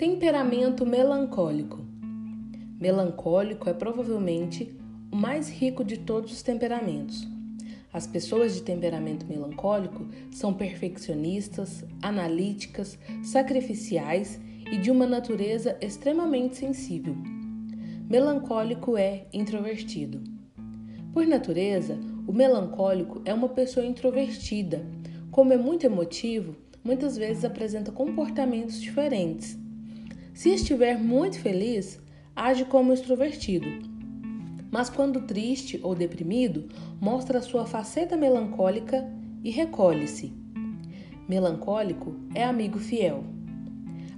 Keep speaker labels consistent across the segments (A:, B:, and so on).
A: Temperamento melancólico. Melancólico é provavelmente o mais rico de todos os temperamentos. As pessoas de temperamento melancólico são perfeccionistas, analíticas, sacrificiais e de uma natureza extremamente sensível. Melancólico é introvertido. Por natureza, o melancólico é uma pessoa introvertida. Como é muito emotivo, muitas vezes apresenta comportamentos diferentes se estiver muito feliz, age como extrovertido. Mas quando triste ou deprimido, mostra sua faceta melancólica e recolhe-se. Melancólico é amigo fiel.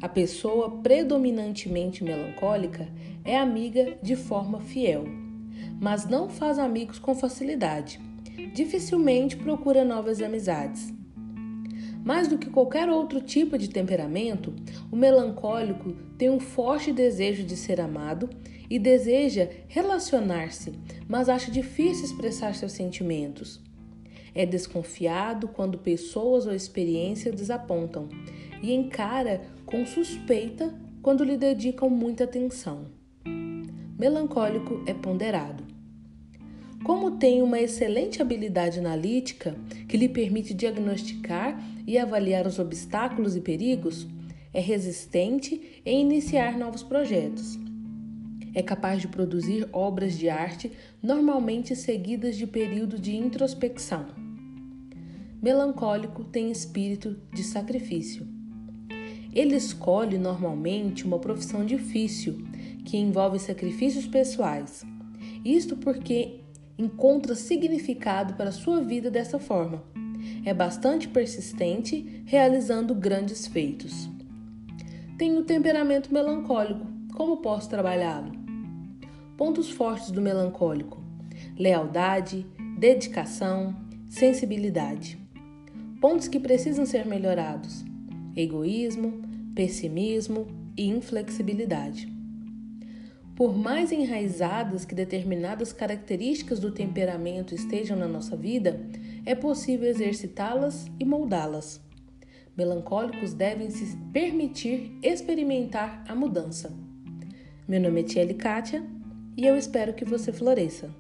A: A pessoa predominantemente melancólica é amiga de forma fiel, mas não faz amigos com facilidade. Dificilmente procura novas amizades. Mais do que qualquer outro tipo de temperamento, o melancólico tem um forte desejo de ser amado e deseja relacionar-se, mas acha difícil expressar seus sentimentos. É desconfiado quando pessoas ou experiências desapontam e encara com suspeita quando lhe dedicam muita atenção. Melancólico é ponderado. Como tem uma excelente habilidade analítica que lhe permite diagnosticar e avaliar os obstáculos e perigos, é resistente em iniciar novos projetos. É capaz de produzir obras de arte normalmente seguidas de período de introspecção. Melancólico tem espírito de sacrifício. Ele escolhe normalmente uma profissão difícil, que envolve sacrifícios pessoais. Isto porque encontra significado para sua vida dessa forma. É bastante persistente, realizando grandes feitos. Tenho temperamento melancólico. Como posso trabalhá-lo? Pontos fortes do melancólico: lealdade, dedicação, sensibilidade. Pontos que precisam ser melhorados: egoísmo, pessimismo e inflexibilidade. Por mais enraizadas que determinadas características do temperamento estejam na nossa vida, é possível exercitá-las e moldá-las. Melancólicos devem se permitir experimentar a mudança. Meu nome é Tia Kátia e eu espero que você floresça.